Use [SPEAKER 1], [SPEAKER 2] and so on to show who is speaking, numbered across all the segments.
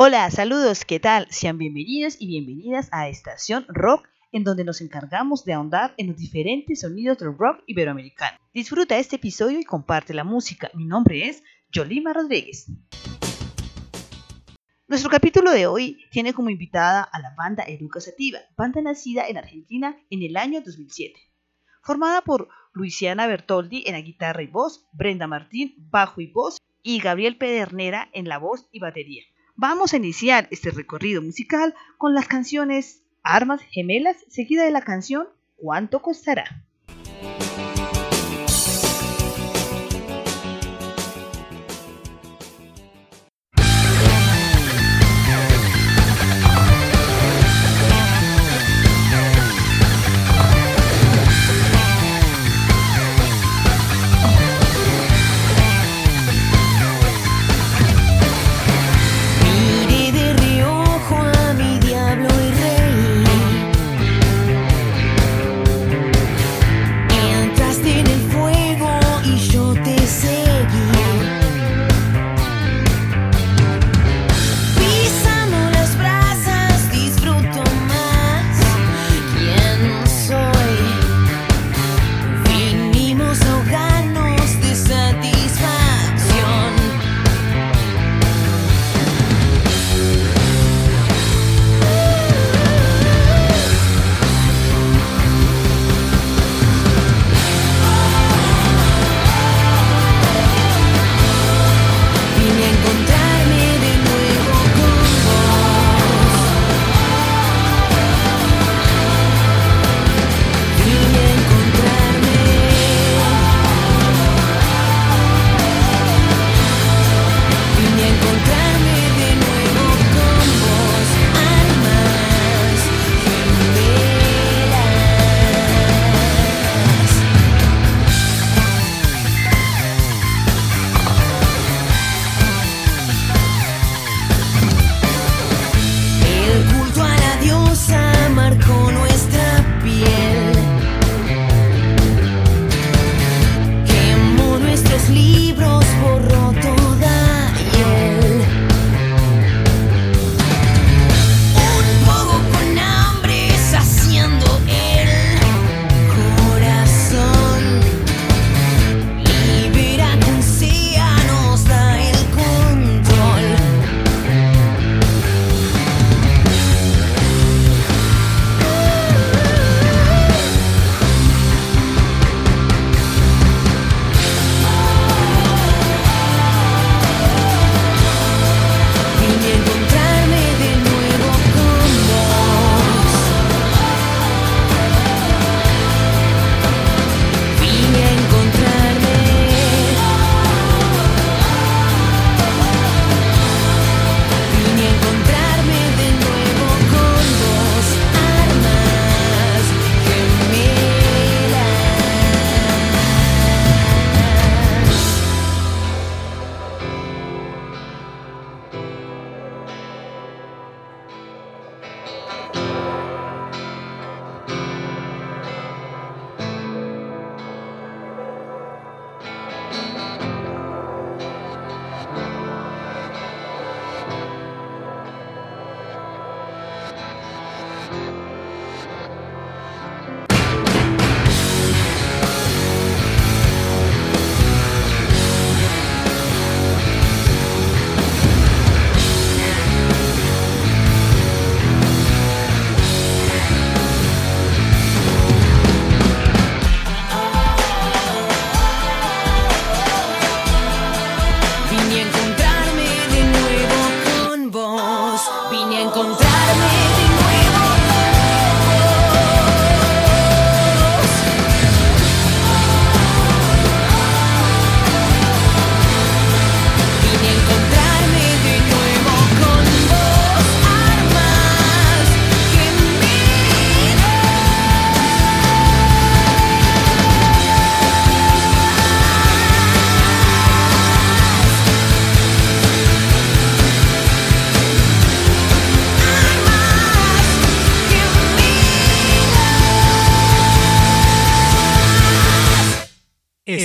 [SPEAKER 1] Hola, saludos, ¿qué tal? Sean bienvenidos y bienvenidas a Estación Rock, en donde nos encargamos de ahondar en los diferentes sonidos del rock iberoamericano. Disfruta este episodio y comparte la música. Mi nombre es Yolima Rodríguez. Nuestro capítulo de hoy tiene como invitada a la banda Eruca Sativa, banda nacida en Argentina en el año 2007. Formada por Luisiana Bertoldi en la guitarra y voz, Brenda Martín, bajo y voz, y Gabriel Pedernera en la voz y batería. Vamos a iniciar este recorrido musical con las canciones Armas Gemelas, seguida de la canción ¿Cuánto costará?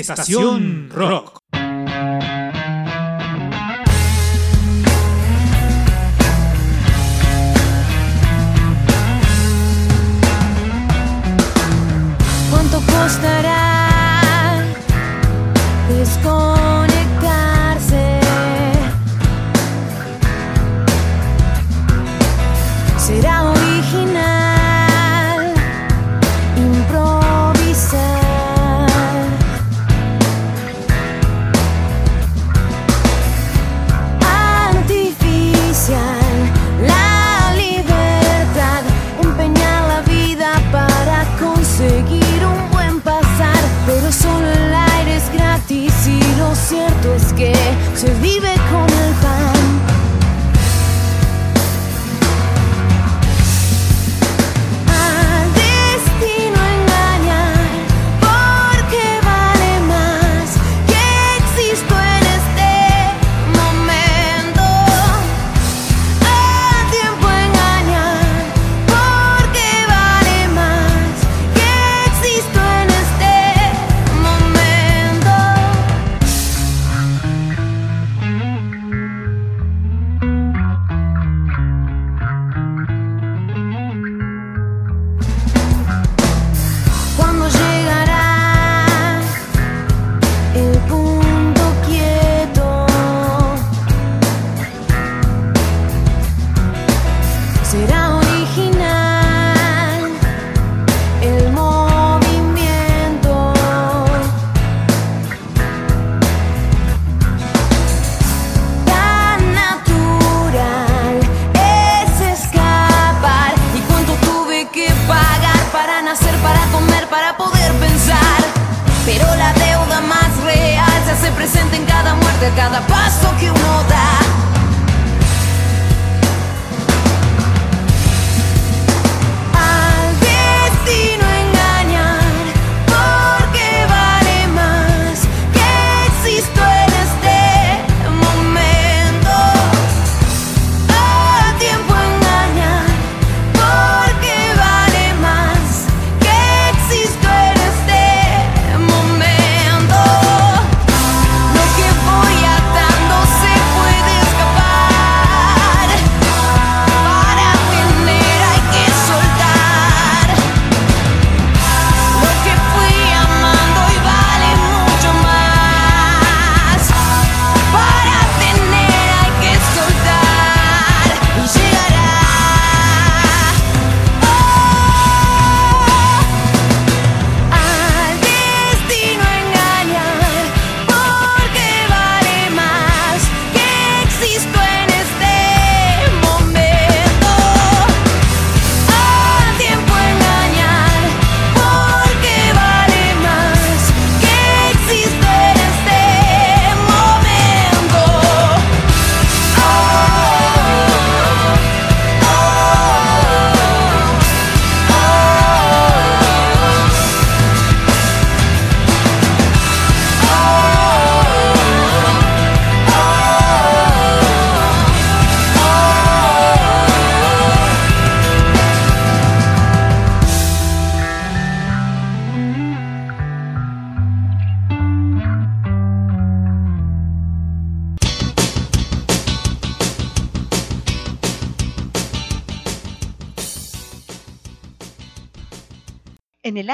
[SPEAKER 2] Estación Rock.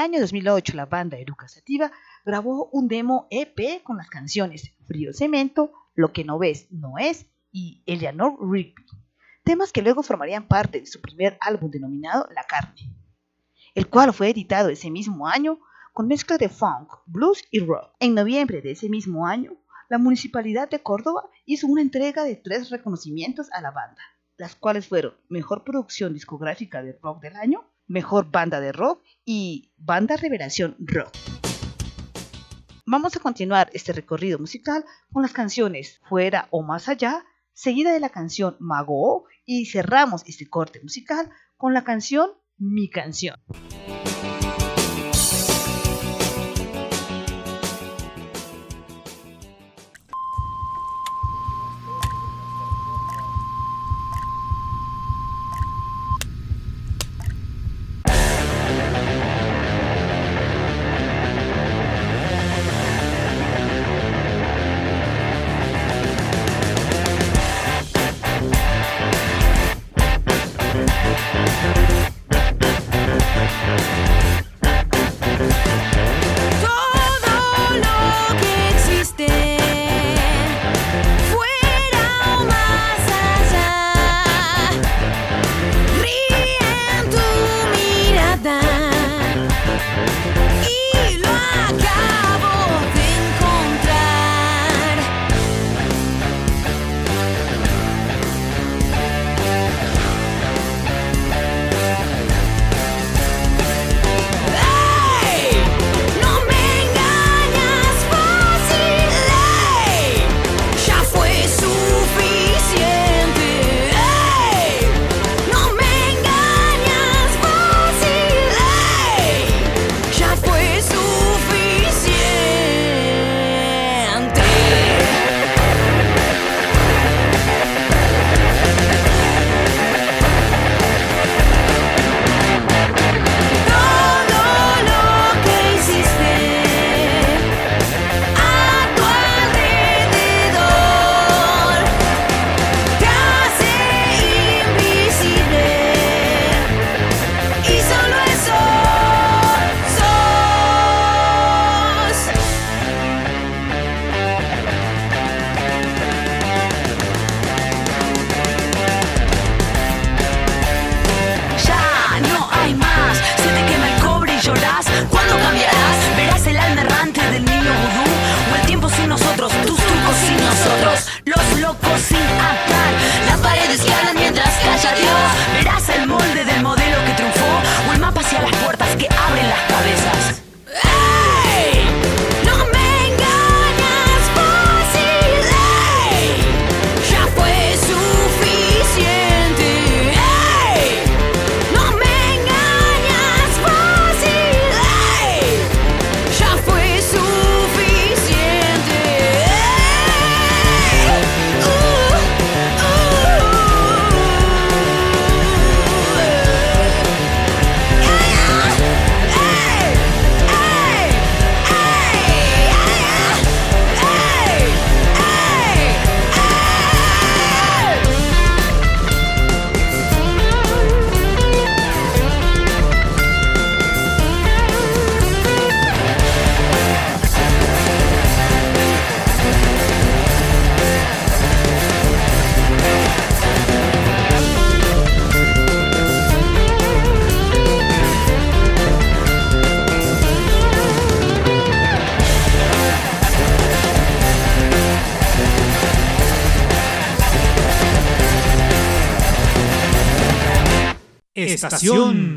[SPEAKER 1] Año 2008, la banda Eruca grabó un demo EP con las canciones Frío Cemento, Lo que no ves no es y Eleanor Rigby, temas que luego formarían parte de su primer álbum denominado La Carne, el cual fue editado ese mismo año con mezcla de funk, blues y rock. En noviembre de ese mismo año, la Municipalidad de Córdoba hizo una entrega de tres reconocimientos a la banda, las cuales fueron Mejor Producción Discográfica de Rock del Año, Mejor Banda de Rock y Banda Revelación Rock. Vamos a continuar este recorrido musical con las canciones Fuera o Más Allá, seguida de la canción Mago y cerramos este corte musical con la canción Mi Canción.
[SPEAKER 2] Estación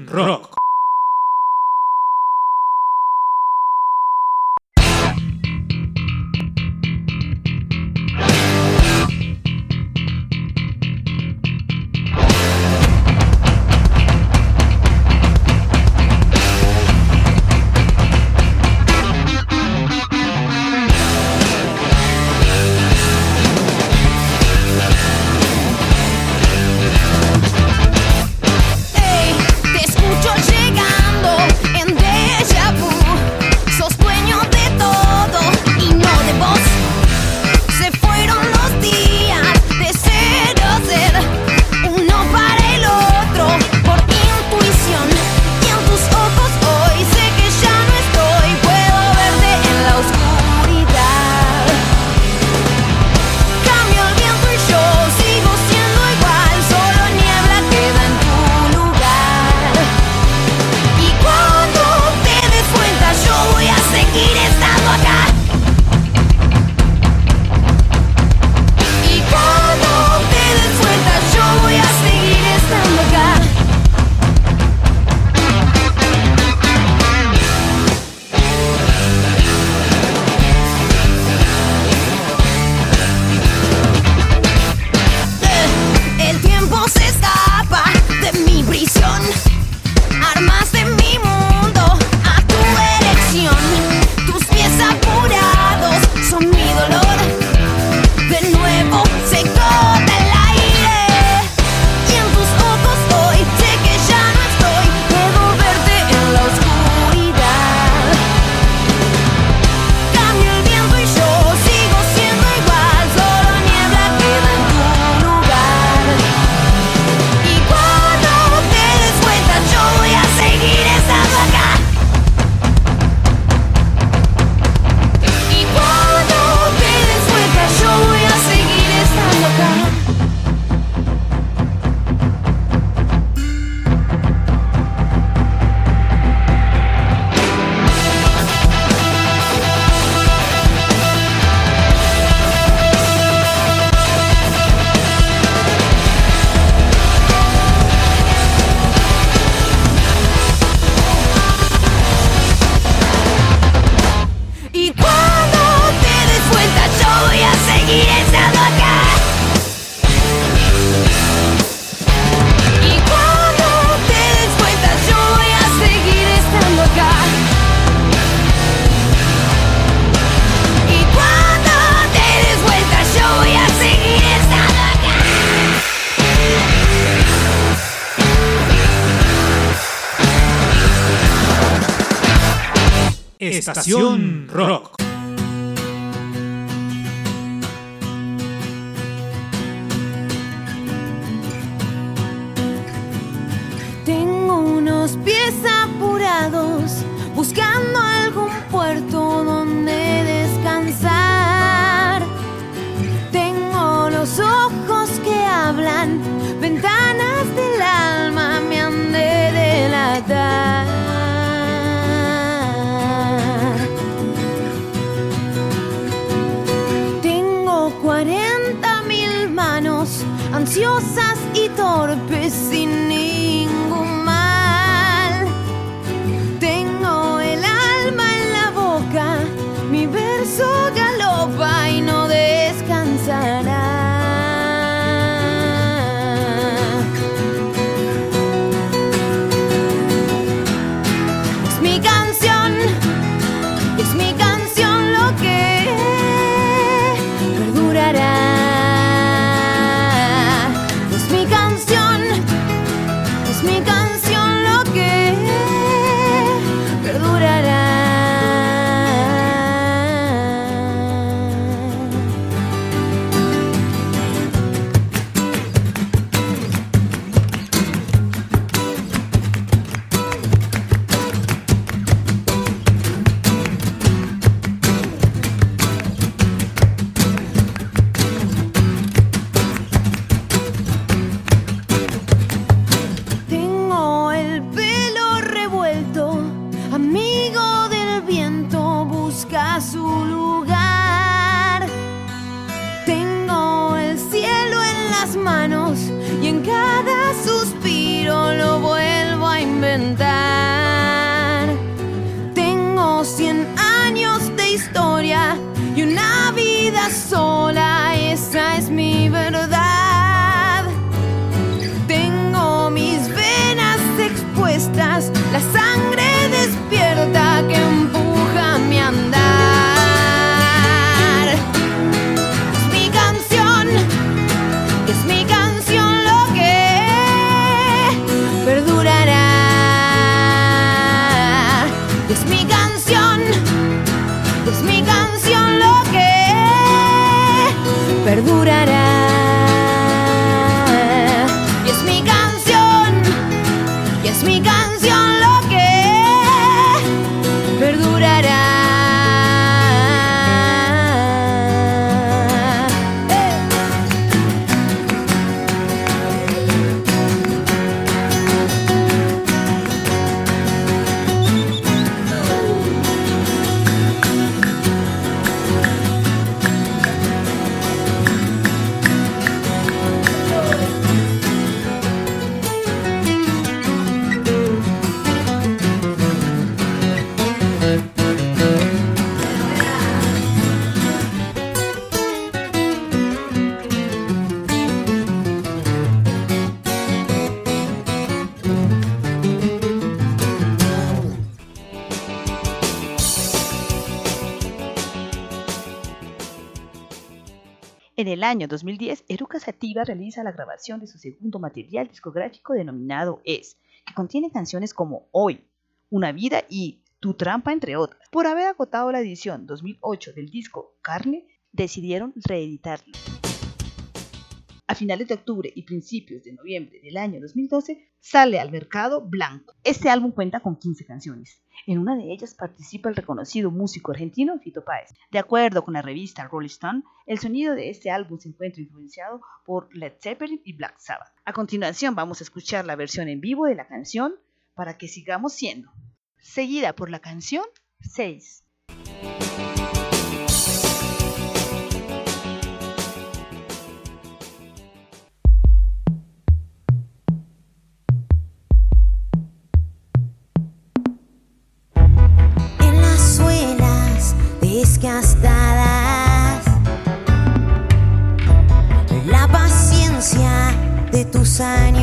[SPEAKER 1] año 2010, Eruca Sativa realiza la grabación de su segundo material discográfico denominado Es, que contiene canciones como Hoy, Una vida y Tu trampa, entre otras. Por haber agotado la edición 2008 del disco Carne, decidieron reeditarlo. A finales de octubre y principios de noviembre del año 2012 sale al mercado Blanco. Este álbum cuenta con 15 canciones. En una de ellas participa el reconocido músico argentino Fito Páez. De acuerdo con la revista Rolling Stone, el sonido de este álbum se encuentra influenciado por Led Zeppelin y Black Sabbath. A continuación vamos a escuchar la versión en vivo de la canción para que sigamos siendo, seguida por la canción 6.
[SPEAKER 2] Desgastadas. La paciencia de tus años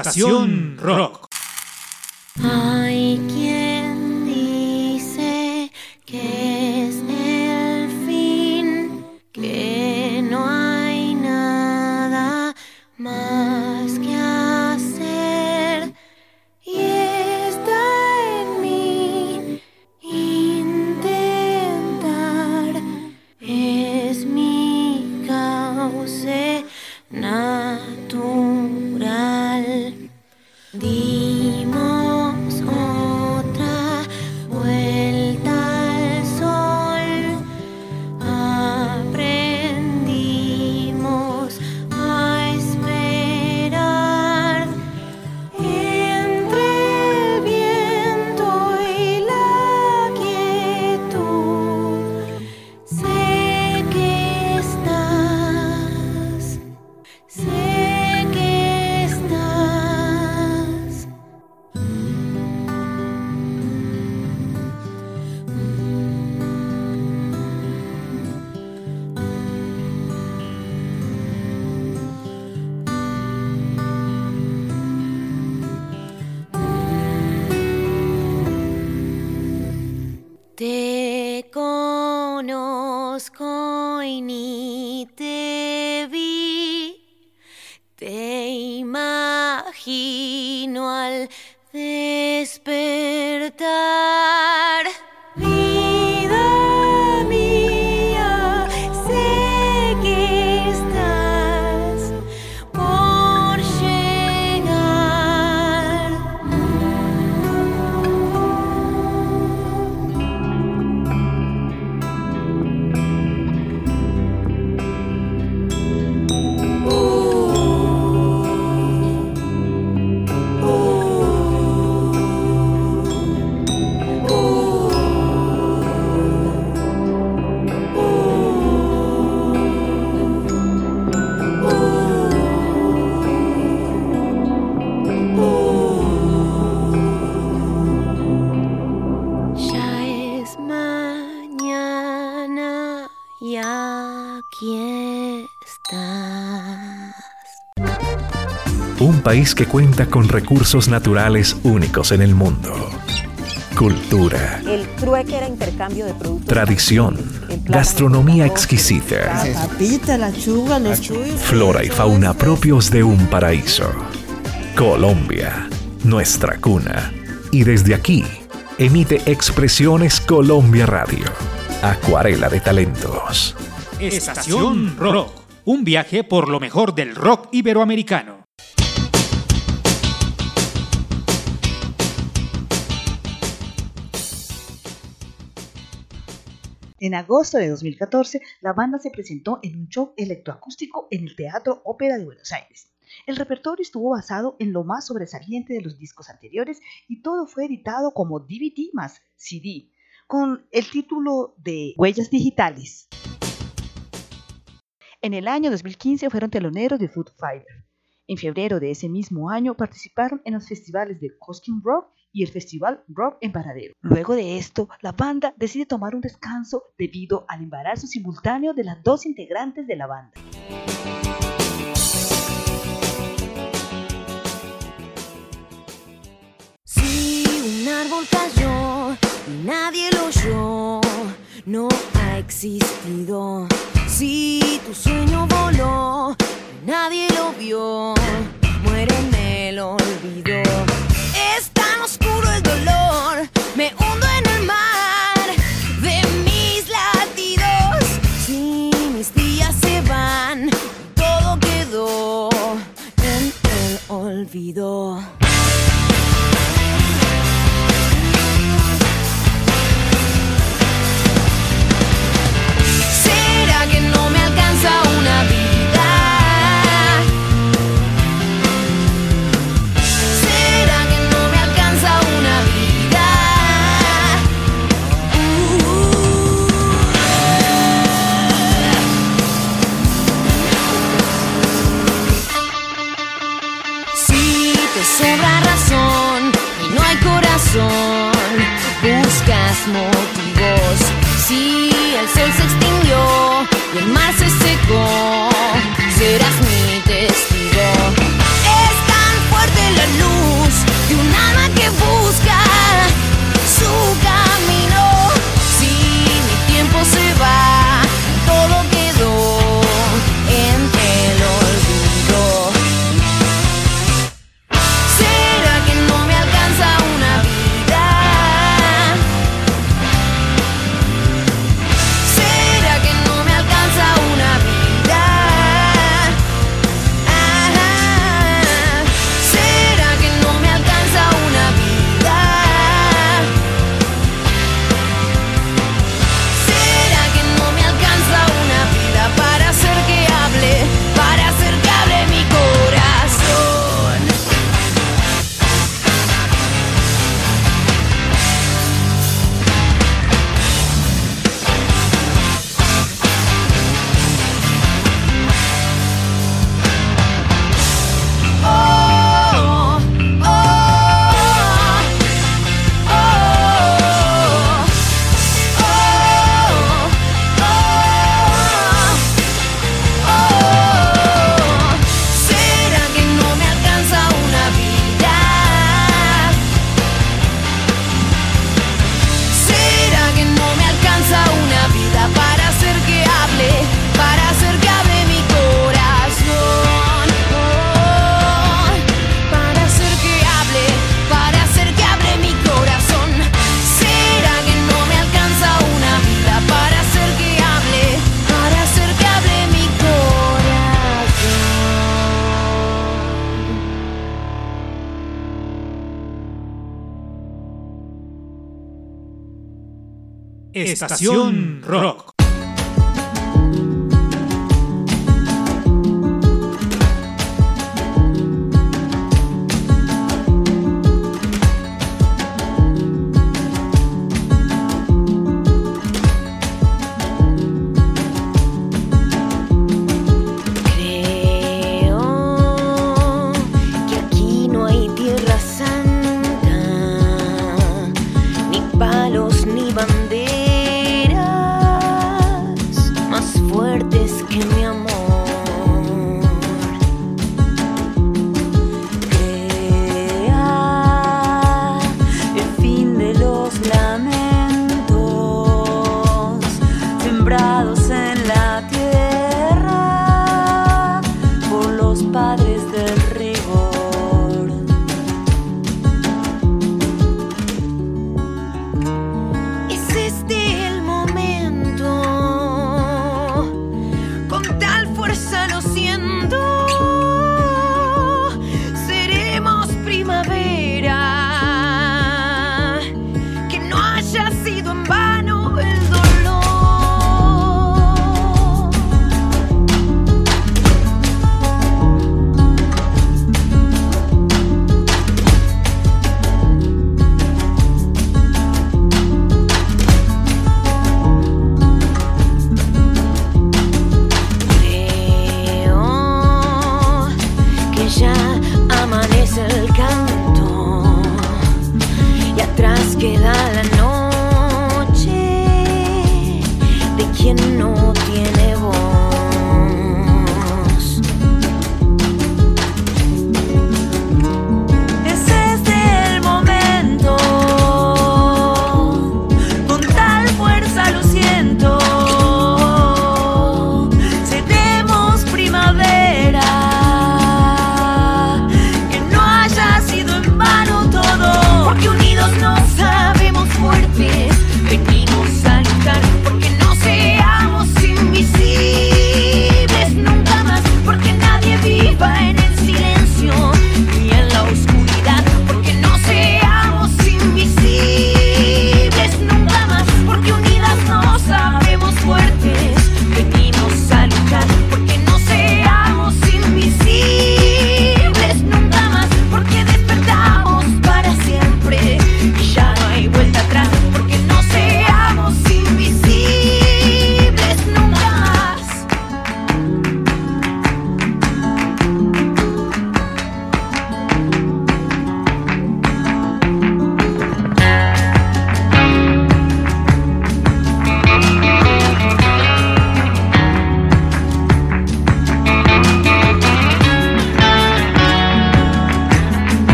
[SPEAKER 2] Estación
[SPEAKER 3] país que cuenta con recursos naturales únicos en el mundo. Cultura,
[SPEAKER 4] El trueque era intercambio de productos.
[SPEAKER 3] tradición, gastronomía exquisita,
[SPEAKER 5] La papita, la chuga, los chuyos.
[SPEAKER 3] flora y fauna propios de un paraíso. Colombia, nuestra cuna. Y desde aquí, emite Expresiones Colombia Radio. Acuarela de talentos.
[SPEAKER 2] Estación Rock. Un viaje por lo mejor del rock iberoamericano.
[SPEAKER 1] En agosto de 2014, la banda se presentó en un show electroacústico en el Teatro Ópera de Buenos Aires. El repertorio estuvo basado en lo más sobresaliente de los discos anteriores y todo fue editado como DVD más CD, con el título de Huellas Digitales. En el año 2015 fueron teloneros de Food Fighter. En febrero de ese mismo año participaron en los festivales de Cosquín Rock y el Festival Rock en Paradero. Luego de esto, la banda decide tomar un descanso debido al embarazo simultáneo de las dos integrantes de la banda.
[SPEAKER 6] Si un árbol cayó nadie lo oyó, no ha existido. Si tu sueño voló y nadie lo vio, muere en el olvido. Me hundo en el mar de mis latidos. Si mis días se van, todo quedó en el olvido.
[SPEAKER 2] estación.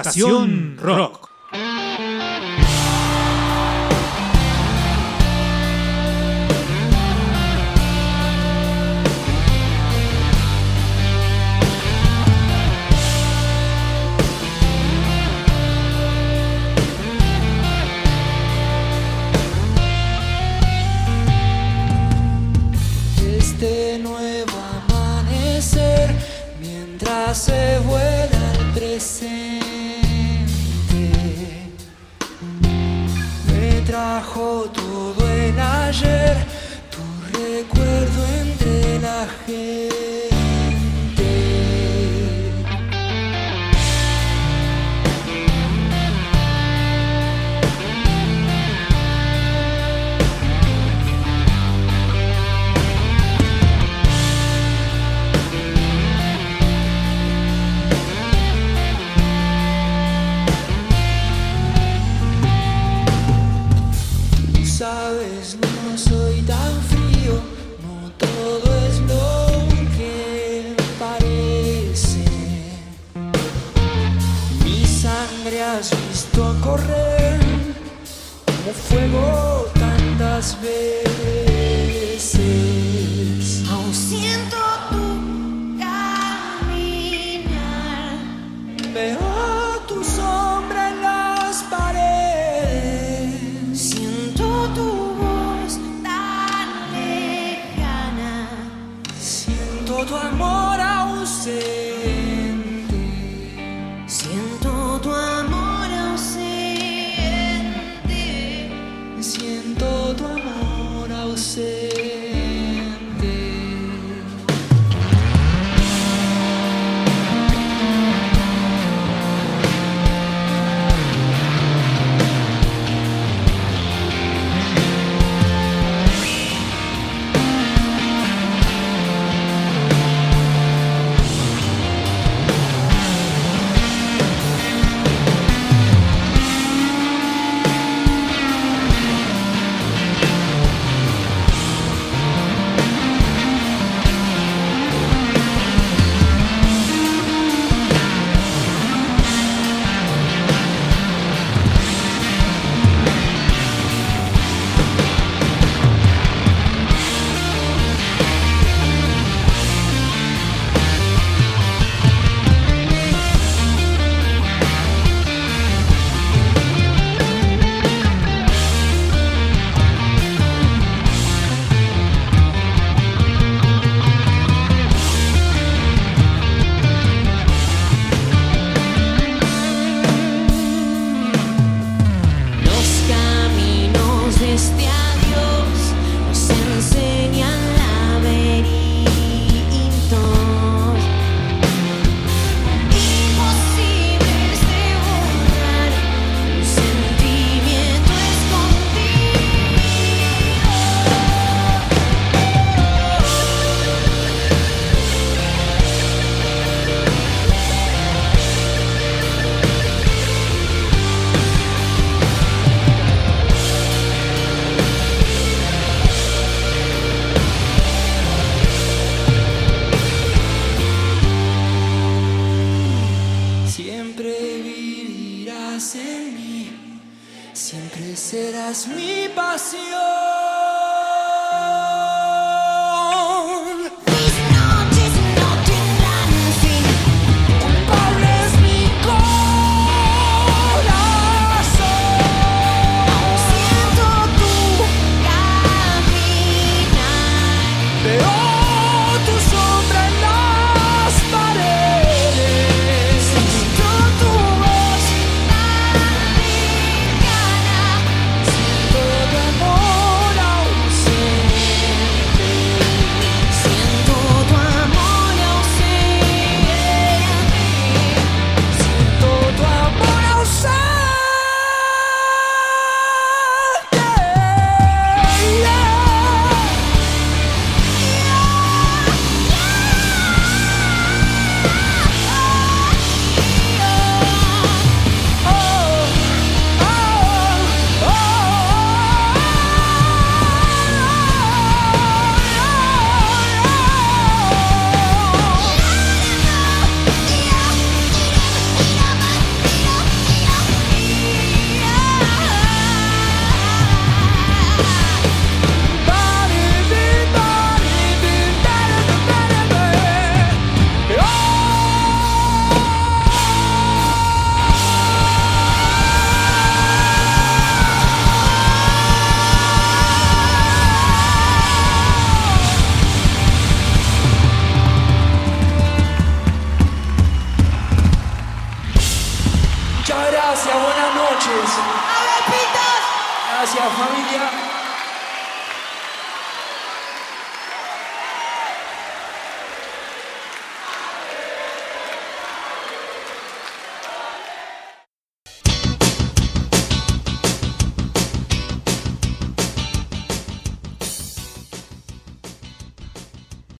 [SPEAKER 2] Estación Rock.
[SPEAKER 7] todo el ayer, tu recuerdo entre la gente. Fuego tantas veces.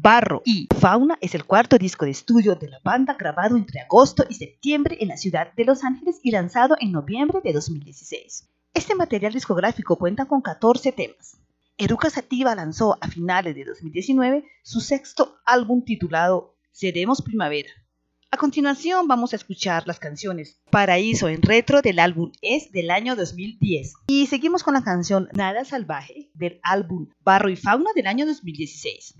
[SPEAKER 1] Barro y Fauna es el cuarto disco de estudio de la banda grabado entre agosto y septiembre en la ciudad de Los Ángeles y lanzado en noviembre de 2016.
[SPEAKER 2] Este material discográfico cuenta con 14 temas. Eruca Sativa lanzó a finales de 2019 su sexto álbum titulado Seremos Primavera. A continuación vamos a escuchar las canciones Paraíso en retro del álbum Es del año 2010 y seguimos con la canción Nada Salvaje del álbum Barro y Fauna del año 2016.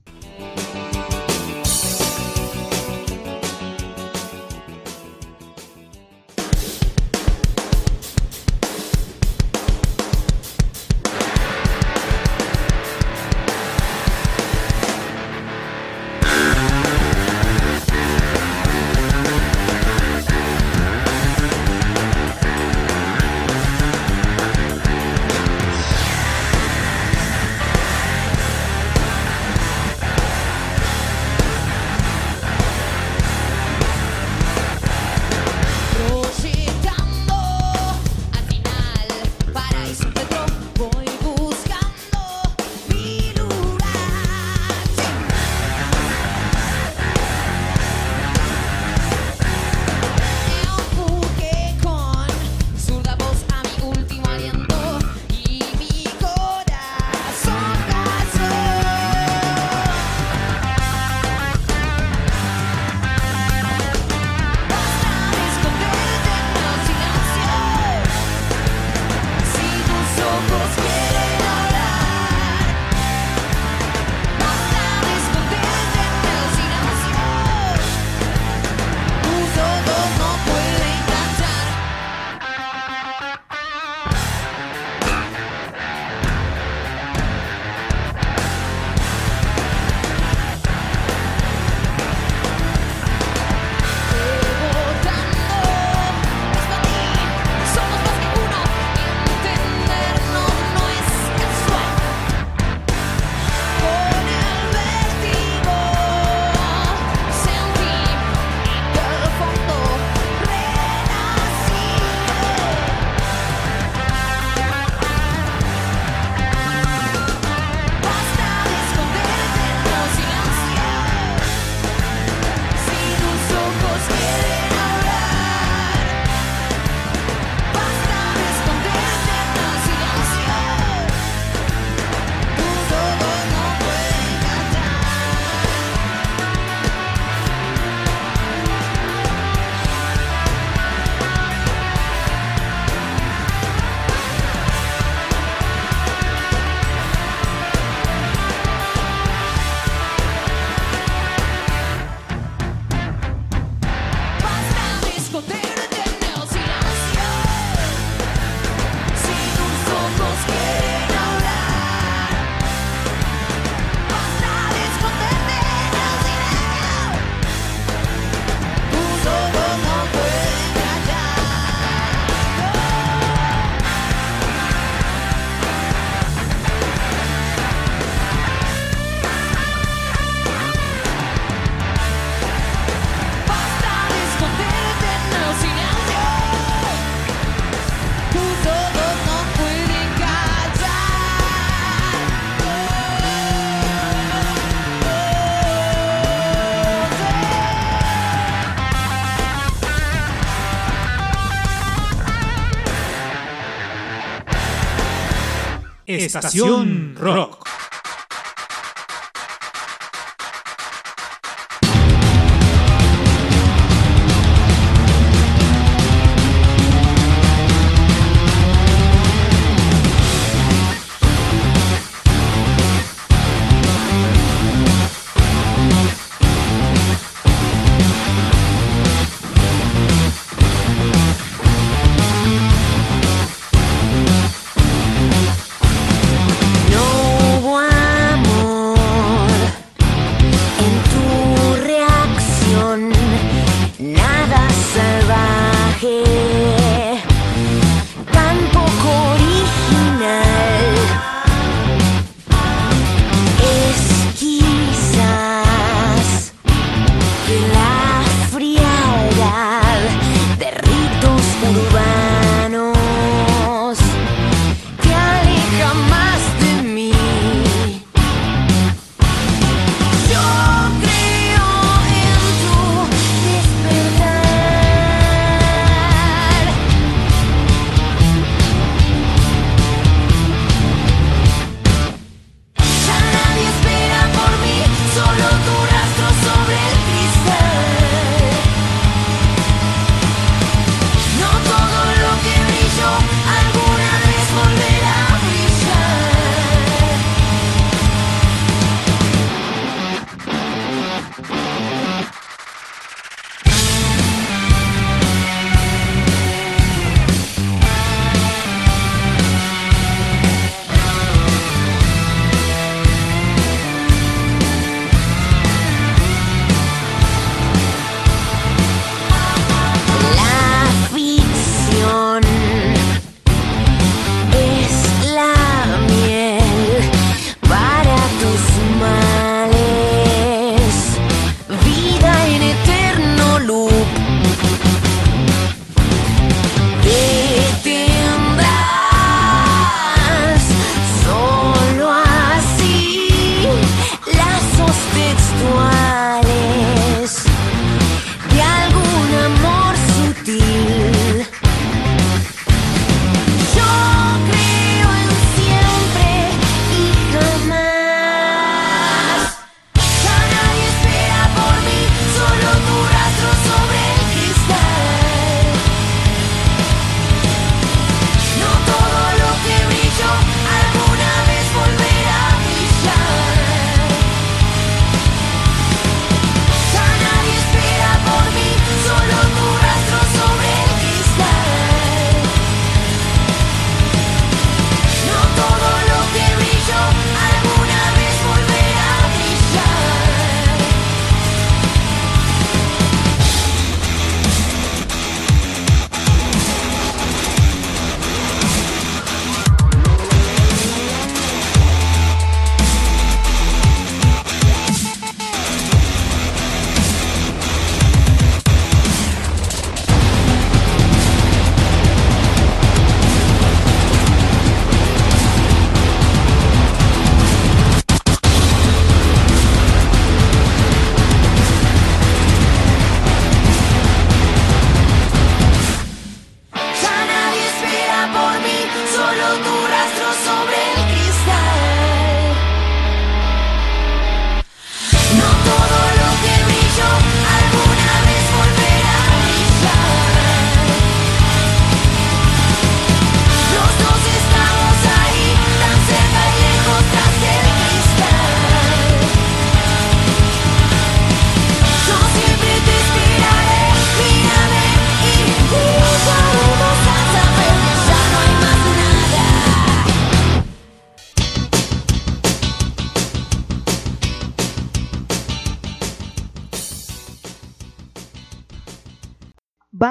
[SPEAKER 8] Estación Rock.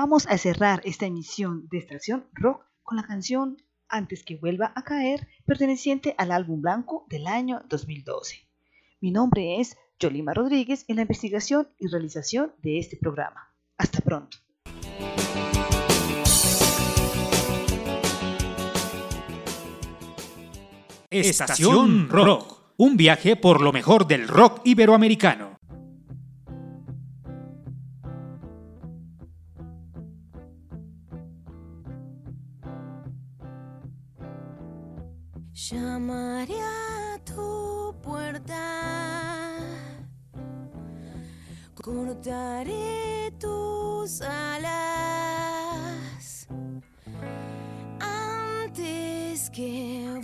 [SPEAKER 1] Vamos a cerrar esta emisión de Estación Rock con la canción Antes que vuelva a caer, perteneciente al álbum blanco del año 2012. Mi nombre es Yolima Rodríguez en la investigación y realización de este programa. Hasta pronto.
[SPEAKER 8] Estación Rock. Un viaje por lo mejor del rock iberoamericano.
[SPEAKER 2] Llamaré a tu puerta, cortaré tus alas antes que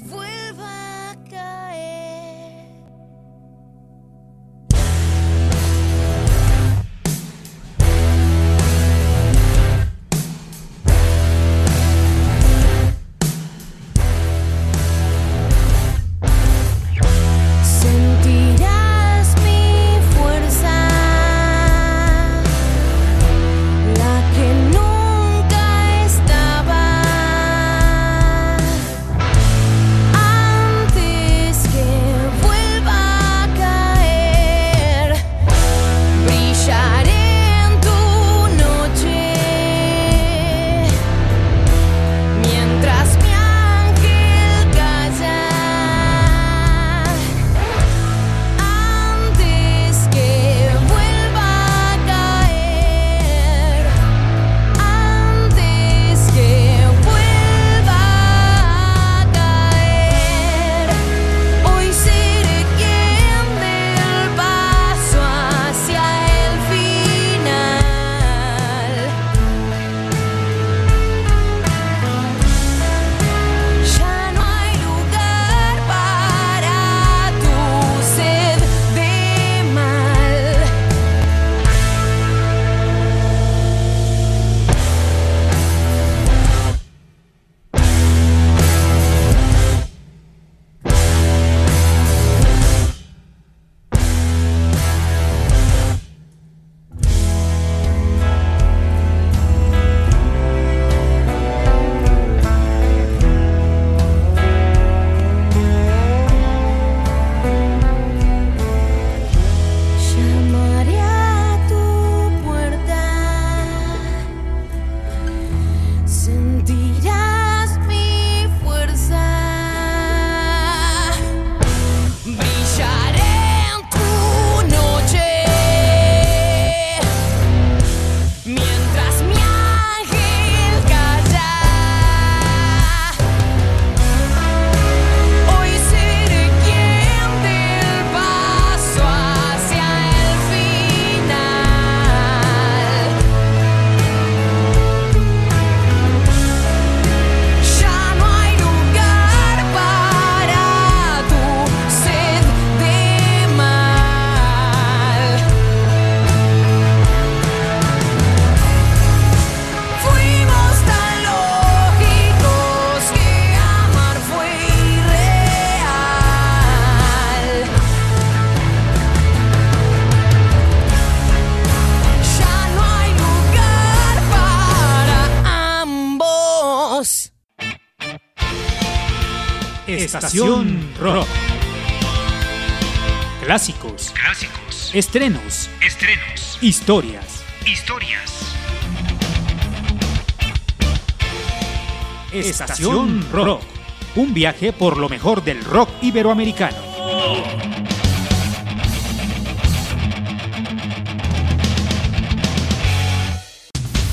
[SPEAKER 8] Estación Rock. Clásicos,
[SPEAKER 9] Clásicos.
[SPEAKER 8] estrenos,
[SPEAKER 9] Estrenos.
[SPEAKER 8] historias.
[SPEAKER 9] Historias.
[SPEAKER 8] Estación Rock. Un viaje por lo mejor del rock iberoamericano.